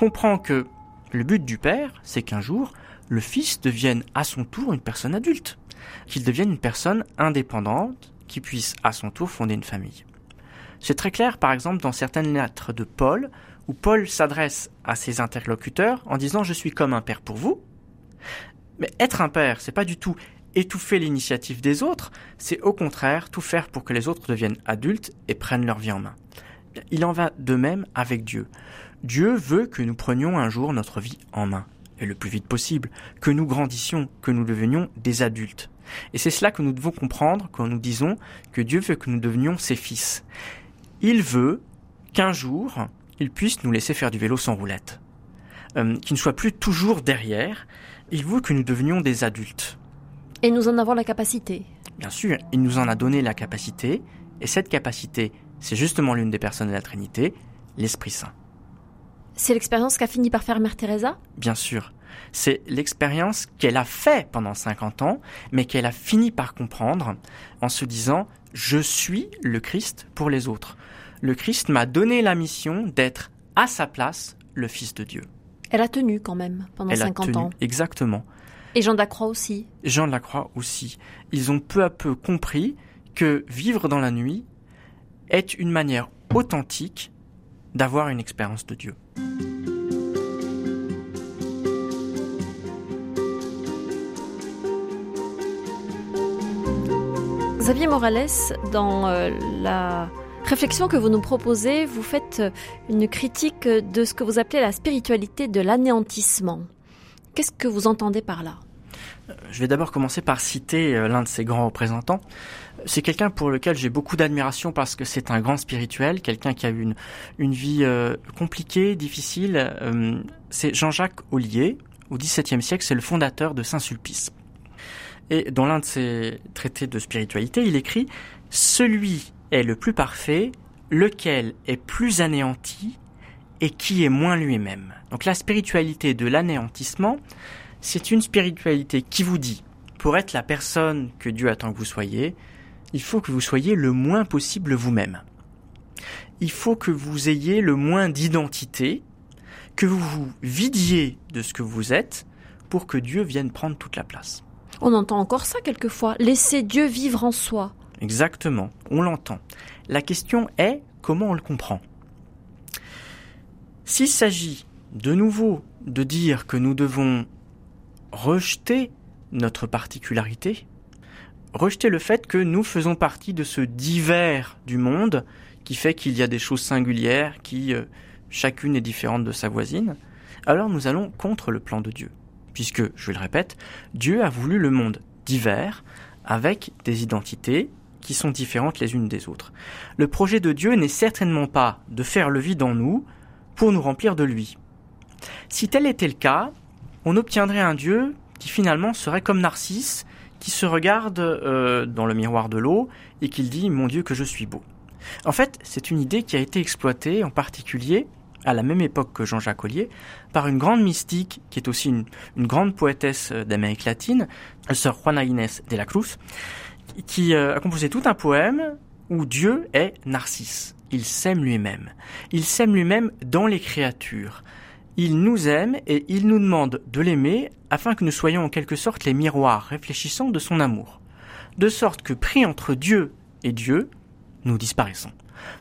comprend que le but du père, c'est qu'un jour, le fils devienne à son tour une personne adulte, qu'il devienne une personne indépendante, qui puisse à son tour fonder une famille. C'est très clair, par exemple, dans certaines lettres de Paul, où Paul s'adresse à ses interlocuteurs en disant Je suis comme un père pour vous. Mais être un père, c'est pas du tout étouffer l'initiative des autres, c'est au contraire tout faire pour que les autres deviennent adultes et prennent leur vie en main. Il en va de même avec Dieu. Dieu veut que nous prenions un jour notre vie en main, et le plus vite possible, que nous grandissions, que nous devenions des adultes. Et c'est cela que nous devons comprendre quand nous disons que Dieu veut que nous devenions ses fils. Il veut qu'un jour, il puisse nous laisser faire du vélo sans roulette, euh, qu'il ne soit plus toujours derrière. Il veut que nous devenions des adultes. Et nous en avons la capacité. Bien sûr, il nous en a donné la capacité, et cette capacité, c'est justement l'une des personnes de la Trinité, l'Esprit Saint. C'est l'expérience qu'a fini par faire Mère Teresa? Bien sûr. C'est l'expérience qu'elle a fait pendant 50 ans, mais qu'elle a fini par comprendre en se disant Je suis le Christ pour les autres. Le Christ m'a donné la mission d'être à sa place le Fils de Dieu. Elle a tenu quand même pendant 50 ans. Exactement. Et Jean de la Croix aussi. Jean de la Croix aussi. Ils ont peu à peu compris que vivre dans la nuit est une manière authentique d'avoir une expérience de Dieu. Xavier Morales, dans euh, la réflexion que vous nous proposez, vous faites euh, une critique de ce que vous appelez la spiritualité de l'anéantissement. Qu'est-ce que vous entendez par là? Je vais d'abord commencer par citer euh, l'un de ses grands représentants. C'est quelqu'un pour lequel j'ai beaucoup d'admiration parce que c'est un grand spirituel, quelqu'un qui a eu une, vie euh, compliquée, difficile. Euh, c'est Jean-Jacques Ollier. Au XVIIe siècle, c'est le fondateur de Saint-Sulpice. Et dans l'un de ses traités de spiritualité, il écrit Celui est le plus parfait, lequel est plus anéanti et qui est moins lui-même. Donc la spiritualité de l'anéantissement, c'est une spiritualité qui vous dit, pour être la personne que Dieu attend que vous soyez, il faut que vous soyez le moins possible vous-même. Il faut que vous ayez le moins d'identité, que vous vous vidiez de ce que vous êtes pour que Dieu vienne prendre toute la place. On entend encore ça quelquefois, laisser Dieu vivre en soi. Exactement, on l'entend. La question est comment on le comprend? S'il s'agit de nouveau de dire que nous devons rejeter notre particularité, rejeter le fait que nous faisons partie de ce divers du monde qui fait qu'il y a des choses singulières qui euh, chacune est différente de sa voisine, alors nous allons contre le plan de Dieu. Puisque, je le répète, Dieu a voulu le monde divers avec des identités qui sont différentes les unes des autres. Le projet de Dieu n'est certainement pas de faire le vide en nous pour nous remplir de lui. Si tel était le cas, on obtiendrait un Dieu qui finalement serait comme Narcisse, qui se regarde euh, dans le miroir de l'eau et qui dit ⁇ Mon Dieu que je suis beau ⁇ En fait, c'est une idée qui a été exploitée en particulier à la même époque que Jean-Jacques Ollier, par une grande mystique qui est aussi une, une grande poétesse euh, d'Amérique latine, sœur Juana Inés de la Cruz, qui euh, a composé tout un poème où Dieu est Narcisse. Il s'aime lui-même. Il s'aime lui-même dans les créatures. Il nous aime et il nous demande de l'aimer afin que nous soyons en quelque sorte les miroirs réfléchissants de son amour. De sorte que pris entre Dieu et Dieu, nous disparaissons.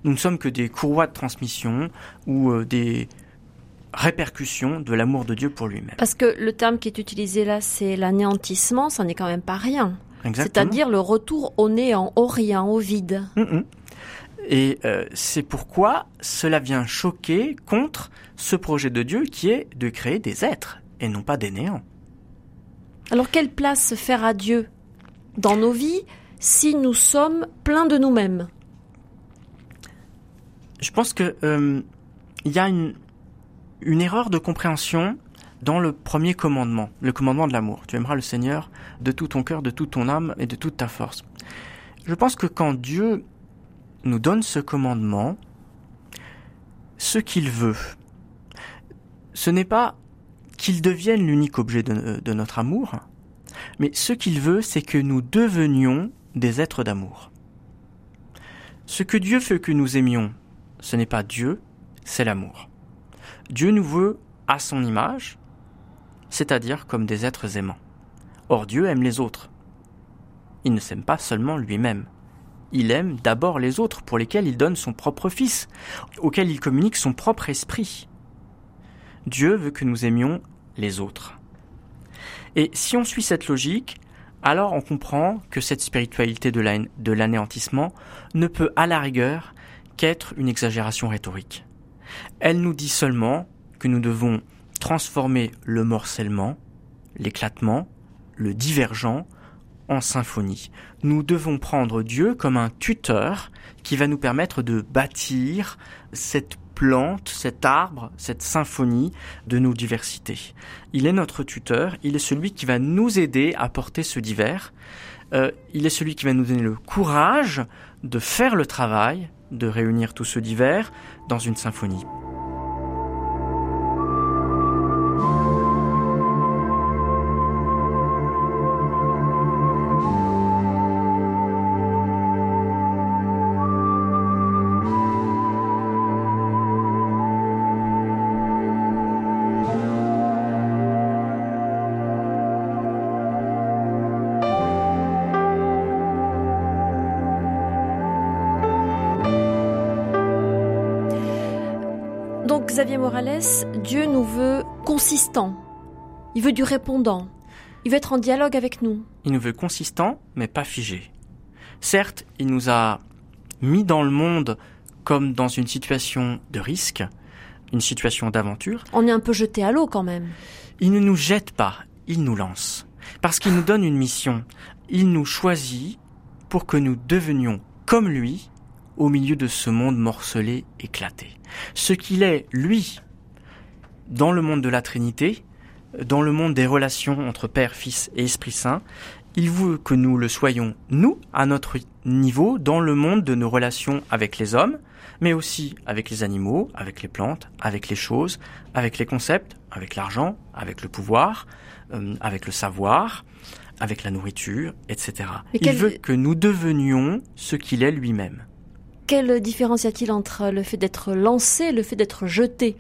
Nous ne sommes que des courroies de transmission ou euh, des répercussions de l'amour de Dieu pour lui-même. Parce que le terme qui est utilisé là, c'est l'anéantissement, ça n'est quand même pas rien. C'est-à-dire le retour au néant, au rien, au vide. Mm, mm. Et euh, c'est pourquoi cela vient choquer contre ce projet de Dieu qui est de créer des êtres et non pas des néants. Alors quelle place faire à Dieu dans nos vies si nous sommes pleins de nous-mêmes? Je pense que euh, il y a une, une erreur de compréhension dans le premier commandement, le commandement de l'amour. Tu aimeras le Seigneur de tout ton cœur, de toute ton âme et de toute ta force. Je pense que quand Dieu nous donne ce commandement, ce qu'il veut, ce n'est pas qu'il devienne l'unique objet de, notre amour, mais ce qu'il veut, c'est que nous devenions des êtres d'amour. Ce que Dieu veut que nous aimions, ce n'est pas Dieu, c'est l'amour. Dieu nous veut à son image, c'est-à-dire comme des êtres aimants. Or Dieu aime les autres. Il ne s'aime pas seulement lui-même. Il aime d'abord les autres pour lesquels il donne son propre Fils, auquel il communique son propre esprit. Dieu veut que nous aimions les autres. Et si on suit cette logique, alors on comprend que cette spiritualité de l'anéantissement ne peut à la rigueur qu'être une exagération rhétorique. Elle nous dit seulement que nous devons transformer le morcellement, l'éclatement, le divergent en symphonie. Nous devons prendre Dieu comme un tuteur qui va nous permettre de bâtir cette plante, cet arbre, cette symphonie de nos diversités. Il est notre tuteur, il est celui qui va nous aider à porter ce divers, euh, il est celui qui va nous donner le courage de faire le travail, de réunir tout ce divers dans une symphonie. Xavier Morales, Dieu nous veut consistants. Il veut du répondant. Il veut être en dialogue avec nous. Il nous veut consistants, mais pas figés. Certes, il nous a mis dans le monde comme dans une situation de risque, une situation d'aventure. On est un peu jeté à l'eau quand même. Il ne nous jette pas, il nous lance. Parce qu'il nous donne une mission. Il nous choisit pour que nous devenions comme lui au milieu de ce monde morcelé, éclaté. Ce qu'il est, lui, dans le monde de la Trinité, dans le monde des relations entre Père, Fils et Esprit Saint, il veut que nous le soyons, nous, à notre niveau, dans le monde de nos relations avec les hommes, mais aussi avec les animaux, avec les plantes, avec les choses, avec les concepts, avec l'argent, avec le pouvoir, euh, avec le savoir, avec la nourriture, etc. il veut que nous devenions ce qu'il est lui-même. Quelle différence y a-t-il entre le fait d'être lancé et le fait d'être jeté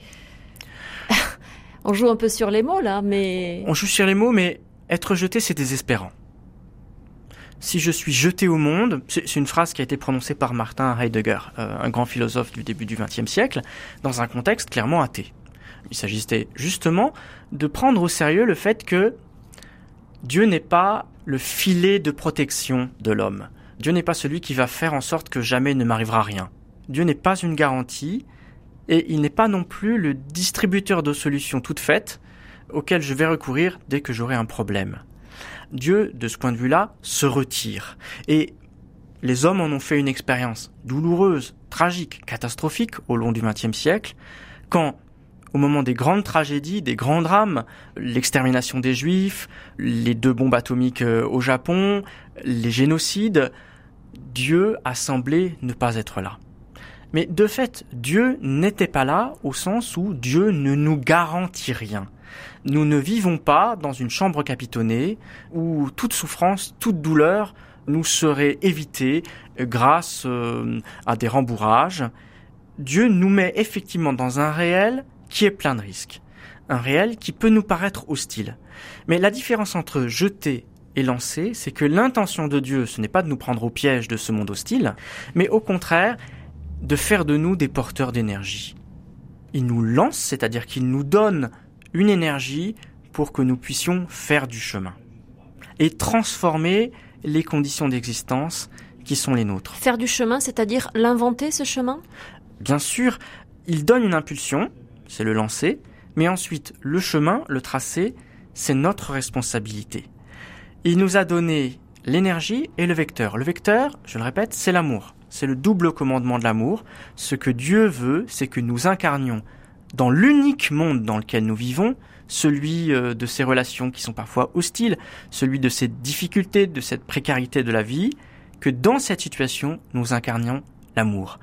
On joue un peu sur les mots là, mais... On joue sur les mots, mais être jeté, c'est désespérant. Si je suis jeté au monde, c'est une phrase qui a été prononcée par Martin Heidegger, euh, un grand philosophe du début du XXe siècle, dans un contexte clairement athée. Il s'agissait justement de prendre au sérieux le fait que Dieu n'est pas le filet de protection de l'homme. Dieu n'est pas celui qui va faire en sorte que jamais ne m'arrivera rien. Dieu n'est pas une garantie et il n'est pas non plus le distributeur de solutions toutes faites auxquelles je vais recourir dès que j'aurai un problème. Dieu, de ce point de vue-là, se retire. Et les hommes en ont fait une expérience douloureuse, tragique, catastrophique au long du XXe siècle, quand, au moment des grandes tragédies, des grands drames, l'extermination des Juifs, les deux bombes atomiques euh, au Japon, les génocides, Dieu a semblé ne pas être là. Mais de fait, Dieu n'était pas là au sens où Dieu ne nous garantit rien. Nous ne vivons pas dans une chambre capitonnée où toute souffrance, toute douleur nous serait évitée grâce euh, à des rembourrages. Dieu nous met effectivement dans un réel qui est plein de risques. Un réel qui peut nous paraître hostile. Mais la différence entre jeter et lancer, c'est que l'intention de Dieu, ce n'est pas de nous prendre au piège de ce monde hostile, mais au contraire, de faire de nous des porteurs d'énergie. Il nous lance, c'est-à-dire qu'il nous donne une énergie pour que nous puissions faire du chemin et transformer les conditions d'existence qui sont les nôtres. Faire du chemin, c'est-à-dire l'inventer ce chemin? Bien sûr, il donne une impulsion, c'est le lancer, mais ensuite le chemin, le tracé, c'est notre responsabilité. Il nous a donné l'énergie et le vecteur. Le vecteur, je le répète, c'est l'amour. C'est le double commandement de l'amour. Ce que Dieu veut, c'est que nous incarnions dans l'unique monde dans lequel nous vivons, celui euh, de ces relations qui sont parfois hostiles, celui de ces difficultés, de cette précarité de la vie, que dans cette situation, nous incarnions l'amour.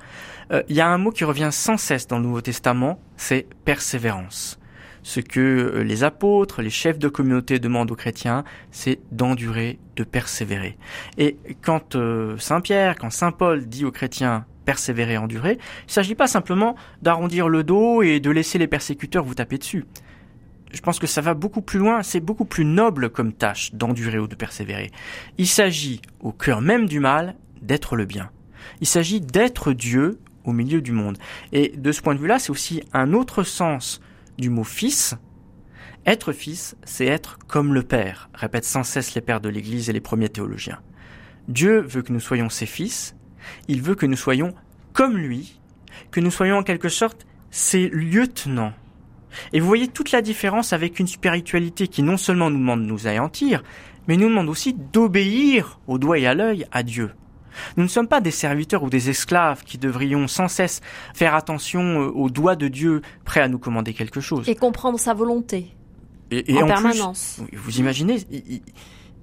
Euh, il y a un mot qui revient sans cesse dans le Nouveau Testament, c'est persévérance. Ce que euh, les apôtres, les chefs de communauté demandent aux chrétiens, c'est d'endurer, de persévérer. Et quand Saint Pierre, quand Saint Paul dit aux chrétiens persévérer, endurer, il ne s'agit pas simplement d'arrondir le dos et de laisser les persécuteurs vous taper dessus. Je pense que ça va beaucoup plus loin, c'est beaucoup plus noble comme tâche d'endurer ou de persévérer. Il s'agit, au cœur même du mal, d'être le bien. Il s'agit d'être Dieu au milieu du monde. Et de ce point de vue-là, c'est aussi un autre sens du mot fils. Être fils, c'est être comme le Père, répètent sans cesse les pères de l'Église et les premiers théologiens. Dieu veut que nous soyons ses fils, il veut que nous soyons comme lui, que nous soyons en quelque sorte ses lieutenants. Et vous voyez toute la différence avec une spiritualité qui non seulement nous demande de nous anéantir, mais nous demande aussi d'obéir au doigt et à l'œil à Dieu. Nous ne sommes pas des serviteurs ou des esclaves qui devrions sans cesse faire attention euh, au doigt de Dieu prêt à nous commander quelque chose. Et comprendre sa volonté. Et, en, permanence. vous imaginez,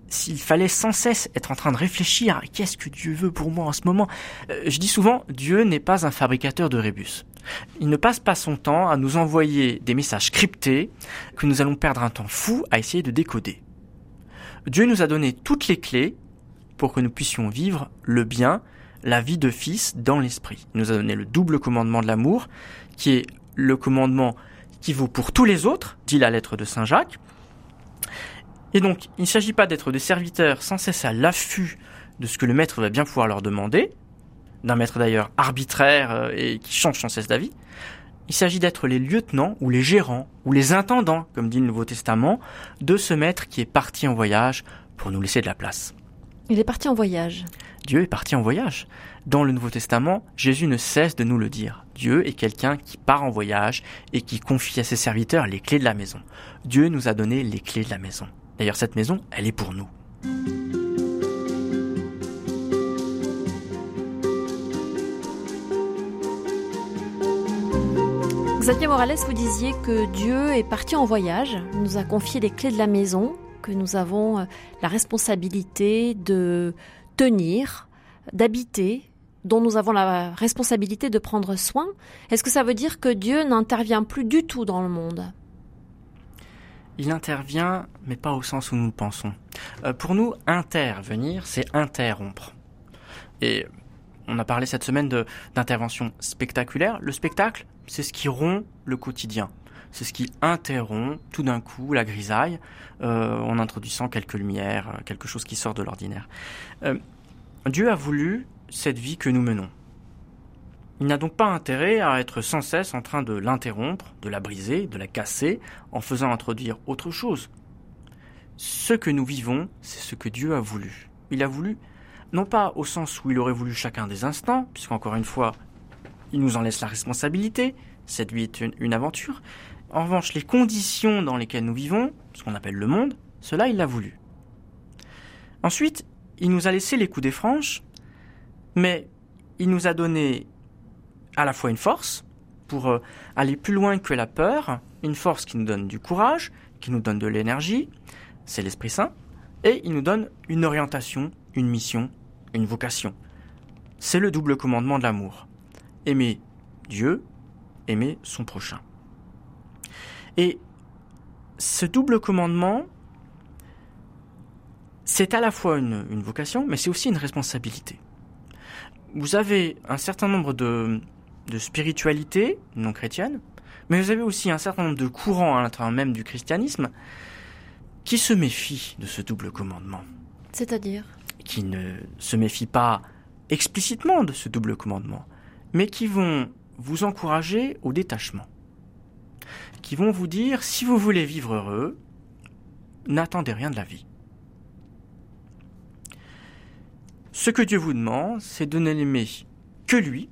s'il fallait sans cesse être en train de réfléchir à qu'est-ce que Dieu veut pour moi en ce moment, euh, je dis souvent, Dieu n'est pas un fabricateur de rébus. Il ne passe pas son temps à nous envoyer des messages cryptés que nous allons perdre un temps fou à essayer de décoder. Dieu nous a donné toutes les clés pour que nous puissions vivre le bien, la vie de fils dans l'esprit. Il nous a donné le double commandement de l'amour, qui est le commandement qui vaut pour tous les autres, dit la lettre de Saint Jacques, et donc, il ne s'agit pas d'être des serviteurs sans cesse à l'affût de ce que le maître va bien pouvoir leur demander, d'un maître d'ailleurs arbitraire euh, et qui change sans cesse d'avis. Il s'agit d'être les lieutenants ou les gérants ou les intendants, comme dit le Nouveau Testament, de ce maître qui est parti en voyage pour nous laisser de la place. Il est parti en voyage. Dieu est parti en voyage. Dans le Nouveau Testament, Jésus ne cesse de nous le dire. Dieu est quelqu'un qui part en voyage et qui confie à ses serviteurs les clés de la maison. Dieu nous a donné les clés de la maison. D'ailleurs, cette maison, elle est pour nous. Xavier Morales, vous disiez que Dieu est parti en voyage, nous a confié les clés de la maison, que nous avons euh, la responsabilité de tenir, d'habiter, dont nous avons la responsabilité de prendre soin. Est-ce que ça veut dire que Dieu n'intervient plus du tout dans le monde? Il intervient, mais pas au sens où nous le pensons. Euh, pour nous, intervenir, c'est interrompre. Et on a parlé cette semaine d'intervention spectaculaire. Le spectacle, c'est ce qui rompt le quotidien. C'est ce qui interrompt tout d'un coup la grisaille euh, en introduisant quelques lumières, euh, quelque chose qui sort de l'ordinaire. Dieu a voulu cette vie que nous menons. Il n'a donc pas intérêt à être sans cesse en train de l'interrompre, de la briser, de la casser, en faisant introduire autre chose. ce que nous vivons, c'est ce que Dieu a voulu. Il a voulu, non pas au sens où il aurait voulu chacun des instants, puisqu'encore une fois, il nous en laisse la responsabilité, cette vie est une, aventure. En revanche, les conditions dans lesquelles nous vivons, ce qu'on appelle le monde, cela il l'a voulu. Ensuite, il nous a laissé les coups des franches, mais il nous a donné à la fois une force pour euh, aller plus loin que la peur, une force qui nous donne du courage, qui nous donne de l'énergie, c'est l'Esprit Saint, et il nous donne une orientation, une mission, une vocation. C'est le double commandement de l'amour. Aimer Dieu, aimer son prochain. Et ce double commandement, c'est à la fois une, une vocation, mais c'est aussi une responsabilité. Vous avez un certain nombre de, de spiritualités non chrétiennes, mais vous avez aussi un certain nombre de courants à l'intérieur même du christianisme qui se méfient de ce double commandement. C'est-à-dire? Qui ne se méfient pas explicitement de ce double commandement, mais qui vont vous encourager au détachement. Qui vont vous dire, si vous voulez vivre heureux, n'attendez rien de la vie. Ce que Dieu vous demande, c'est de n'aimer que lui,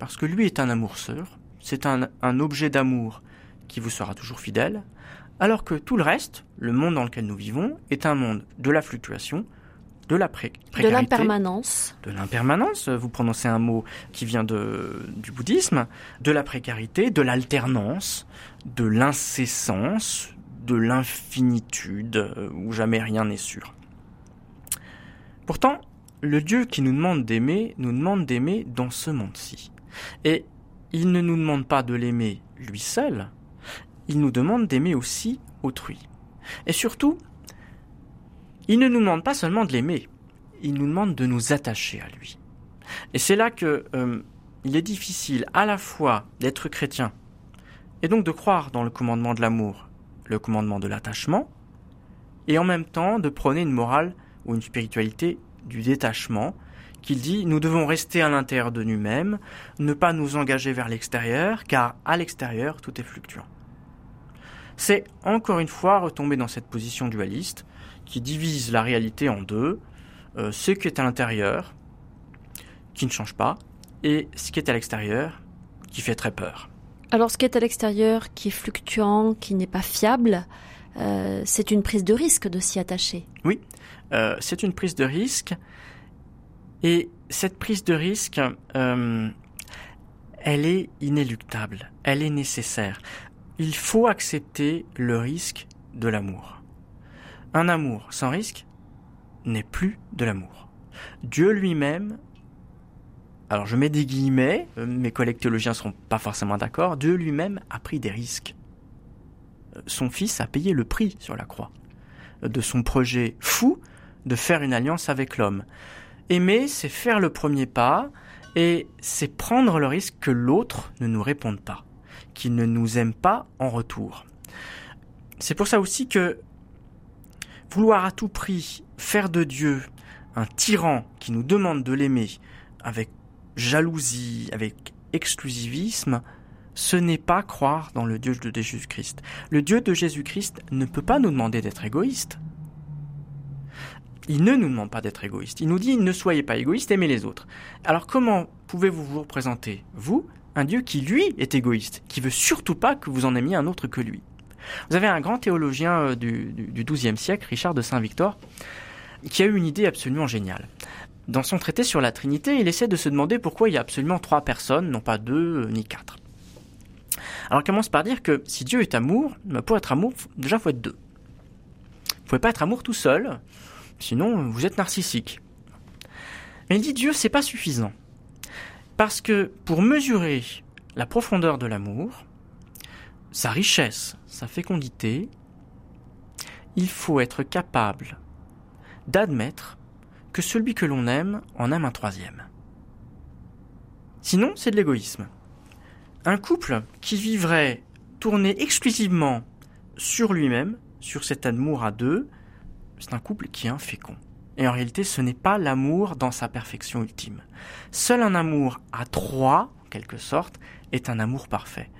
parce que lui est un amour sœur, c'est un, un objet d'amour qui vous sera toujours fidèle, alors que tout le reste, le monde dans lequel nous vivons, est un monde de la fluctuation, de la précarité. De l'impermanence. De l'impermanence, vous prononcez un mot qui vient de, du bouddhisme, de la précarité, de l'alternance, de l'incessance, de l'infinitude, euh, où jamais rien n'est sûr. Pourtant, le Dieu qui nous demande d'aimer, nous demande d'aimer dans ce monde-ci. Et il ne nous demande pas de l'aimer lui seul, il nous demande d'aimer aussi autrui. Et surtout, il ne nous demande pas seulement de l'aimer, il nous demande de nous attacher à lui. Et c'est là que euh, il est difficile à la fois d'être chrétien et donc de croire dans le commandement de l'amour, le commandement de l'attachement, et en même temps de prôner une morale ou une spiritualité du détachement, qu'il dit nous devons rester à l'intérieur de nous-mêmes, ne pas nous engager vers l'extérieur, car à l'extérieur tout est fluctuant. C'est encore une fois retomber dans cette position dualiste qui divise la réalité en deux, euh, ce qui est à l'intérieur, qui ne change pas, et ce qui est à l'extérieur, qui fait très peur. Alors ce qui est à l'extérieur, qui est fluctuant, qui n'est pas fiable, euh, c'est une prise de risque de s'y attacher. Oui, euh, c'est une prise de risque, et cette prise de risque, elle est inéluctable, elle est nécessaire. Il faut accepter le risque de l'amour. Un amour sans risque n'est plus de l'amour. Dieu lui-même, alors je mets des guillemets, euh, mes collègues théologiens ne seront pas forcément d'accord, Dieu lui-même a pris des risques. Euh, son fils a payé le prix sur la croix euh, de son projet fou de faire une alliance avec l'homme. Aimer, c'est faire le premier pas et c'est prendre le risque que l'autre ne nous réponde pas, qu'il ne nous aime pas en retour. C'est pour ça aussi que Vouloir à tout prix faire de Dieu un tyran qui nous demande de l'aimer avec jalousie, avec exclusivisme, ce n'est pas croire dans le Dieu de Jésus-Christ. Le Dieu de Jésus-Christ ne peut pas nous demander d'être égoïste. Il ne nous demande pas d'être égoïste. Il nous dit ne soyez pas égoïste, aimez les autres. Alors comment pouvez-vous vous représenter, vous, un Dieu qui lui est égoïste, qui veut surtout pas que vous en aimiez un autre que lui? Vous avez un grand théologien euh, du, XIIe siècle, Richard de Saint-Victor, qui a eu une idée absolument géniale. Dans son traité sur la Trinité, il essaie de se demander pourquoi il y a absolument trois personnes, non pas deux euh, ni quatre. Alors il commence par dire que si Dieu est amour, bah, pour être amour, déjà faut être deux. Vous pouvez pas être amour tout seul, sinon vous êtes narcissique. Mais il dit Dieu, c'est pas suffisant. Parce que pour mesurer la profondeur de l'amour, sa richesse, sa fécondité, il faut être capable d'admettre que celui que l'on aime en aime un troisième. Sinon, c'est de l'égoïsme. Un couple qui vivrait tourné exclusivement sur lui-même, sur cet amour à deux, c'est un couple qui est infécond. Et en réalité, ce n'est pas l'amour dans sa perfection ultime. Seul un amour à trois, en quelque sorte, est un amour parfait.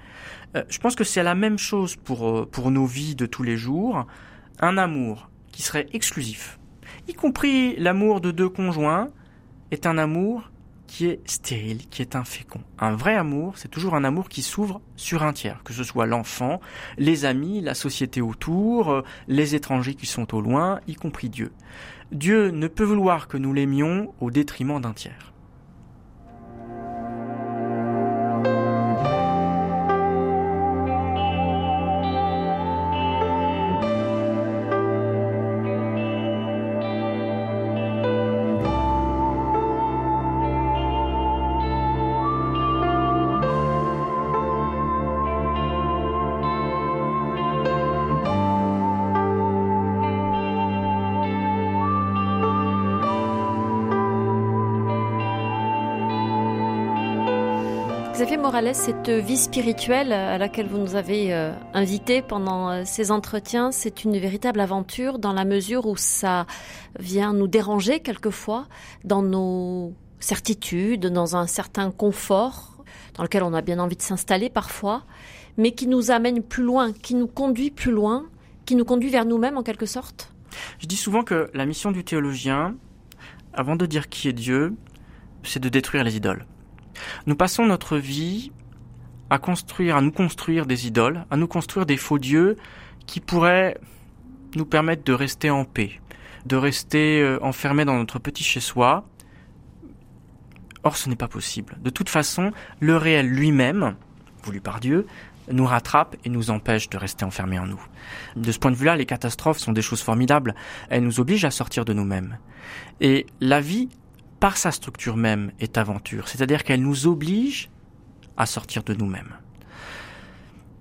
Euh, je pense que c'est la même chose pour, euh, pour nos vies de tous les jours. un amour qui serait exclusif, y compris l'amour de deux conjoints, est un amour qui est stérile, qui est infécond. Un vrai amour, c'est toujours un amour qui s'ouvre sur un tiers, que ce soit l'enfant, les amis, la société autour, euh, les étrangers qui sont au loin, y compris Dieu. Dieu ne peut vouloir que nous l'aimions au détriment d'un tiers. Cette vie spirituelle à laquelle vous nous avez euh, invités pendant euh, ces entretiens, c'est une véritable aventure dans la mesure où ça vient nous déranger quelquefois dans nos certitudes, dans un certain confort dans lequel on a bien envie de s'installer parfois, mais qui nous amène plus loin, qui nous conduit plus loin, qui nous conduit vers nous-mêmes en quelque sorte. Je dis souvent que la mission du théologien, avant de dire qui est Dieu, c'est de détruire les idoles. Nous passons notre vie à construire, à nous construire des idoles, à nous construire des faux dieux qui pourraient nous permettre de rester en paix, de rester euh, enfermés dans notre petit chez-soi. Or, ce n'est pas possible. De toute façon, le réel lui-même, voulu par Dieu, nous rattrape et nous empêche de rester enfermés en nous. De ce point de vue-là, les catastrophes sont des choses formidables. Elles nous obligent à sortir de nous-mêmes. Et la vie par sa structure même, est aventure, c'est-à-dire qu'elle nous oblige à sortir de nous-mêmes.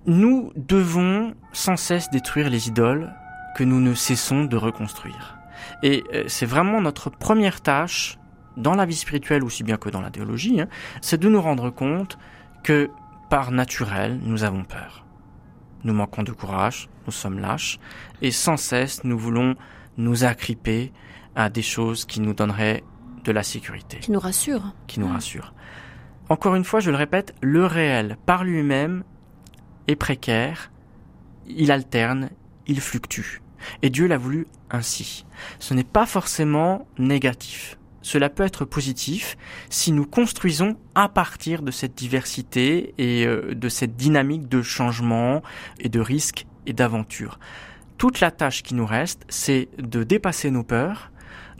Nous devons sans cesse détruire les idoles que nous ne cessons de reconstruire. Et euh, c'est vraiment notre première tâche, dans la vie spirituelle aussi bien que dans la théologie, hein, c'est de nous rendre compte que par naturel, nous avons peur. Nous manquons de courage, nous sommes lâches, et sans cesse, nous voulons nous agripper à des choses qui nous donneraient de la sécurité. Qui nous rassure. Qui nous rassure. Encore une fois, je le répète, le réel par lui-même est précaire, il alterne, il fluctue. Et Dieu l'a voulu ainsi. Ce n'est pas forcément négatif. Cela peut être positif si nous construisons à partir de cette diversité et euh, de cette dynamique de changement et de risque et d'aventure. Toute la tâche qui nous reste, c'est de dépasser nos peurs,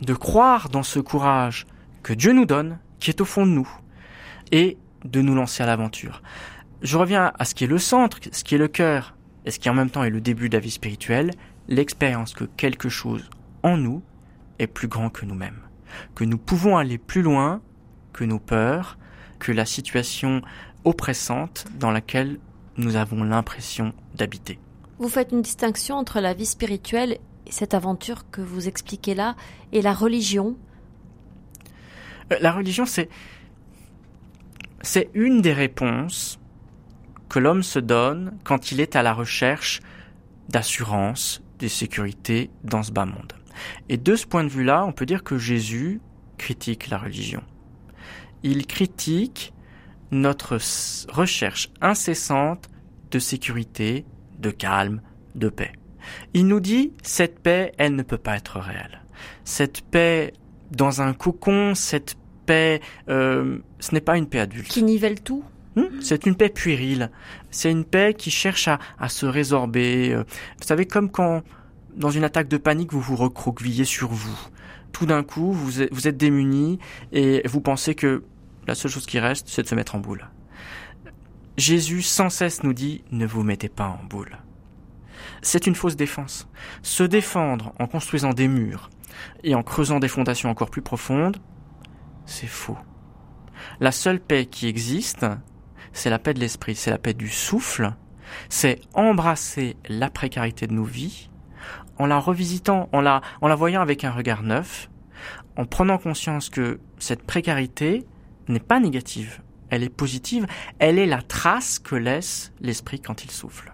de croire dans ce courage que Dieu nous donne, qui est au fond de nous, et de nous lancer à l'aventure. Je reviens à ce qui est le centre, ce qui est le cœur, et ce qui en même temps est le début de la vie spirituelle, l'expérience que quelque chose en nous est plus grand que nous-mêmes, que nous pouvons aller plus loin que nos peurs, que la situation oppressante dans laquelle nous avons l'impression d'habiter. Vous faites une distinction entre la vie spirituelle cette aventure que vous expliquez là et la religion euh, La religion, c'est c'est une des réponses que l'homme se donne quand il est à la recherche d'assurance, de sécurité dans ce bas monde. Et de ce point de vue-là, on peut dire que Jésus critique la religion. Il critique notre recherche incessante de sécurité, de calme, de paix. Il nous dit, cette paix, elle ne peut pas être réelle. Cette paix dans un cocon, cette paix, euh, ce n'est pas une paix adulte. Qui nivelle tout hmm? c'est une paix puérile. C'est une paix qui cherche à, à se résorber. Euh, vous savez, comme quand, dans une attaque de panique, vous vous recroquevillez sur vous. Tout d'un coup, vous êtes, vous êtes démuni et vous pensez que la seule chose qui reste, c'est de se mettre en boule. Jésus sans cesse nous dit, ne vous mettez pas en boule c'est une fausse défense. Se défendre en construisant des murs et en creusant des fondations encore plus profondes, c'est faux. La seule paix qui existe, c'est la paix de l'esprit, c'est la paix du souffle, c'est embrasser la précarité de nos vies en la revisitant, en la, en la voyant avec un regard neuf, en prenant conscience que cette précarité n'est pas négative, elle est positive, elle est la trace que laisse l'esprit quand il souffle.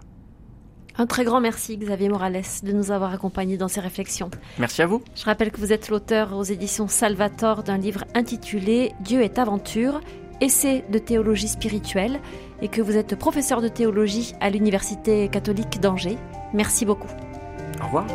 Un très grand merci Xavier Morales de nous avoir accompagnés dans ces réflexions. Merci à vous. Je rappelle que vous êtes l'auteur aux éditions Salvator d'un livre intitulé Dieu est aventure, essai de théologie spirituelle et que vous êtes professeur de théologie à l'Université catholique d'Angers. Merci beaucoup. Au revoir.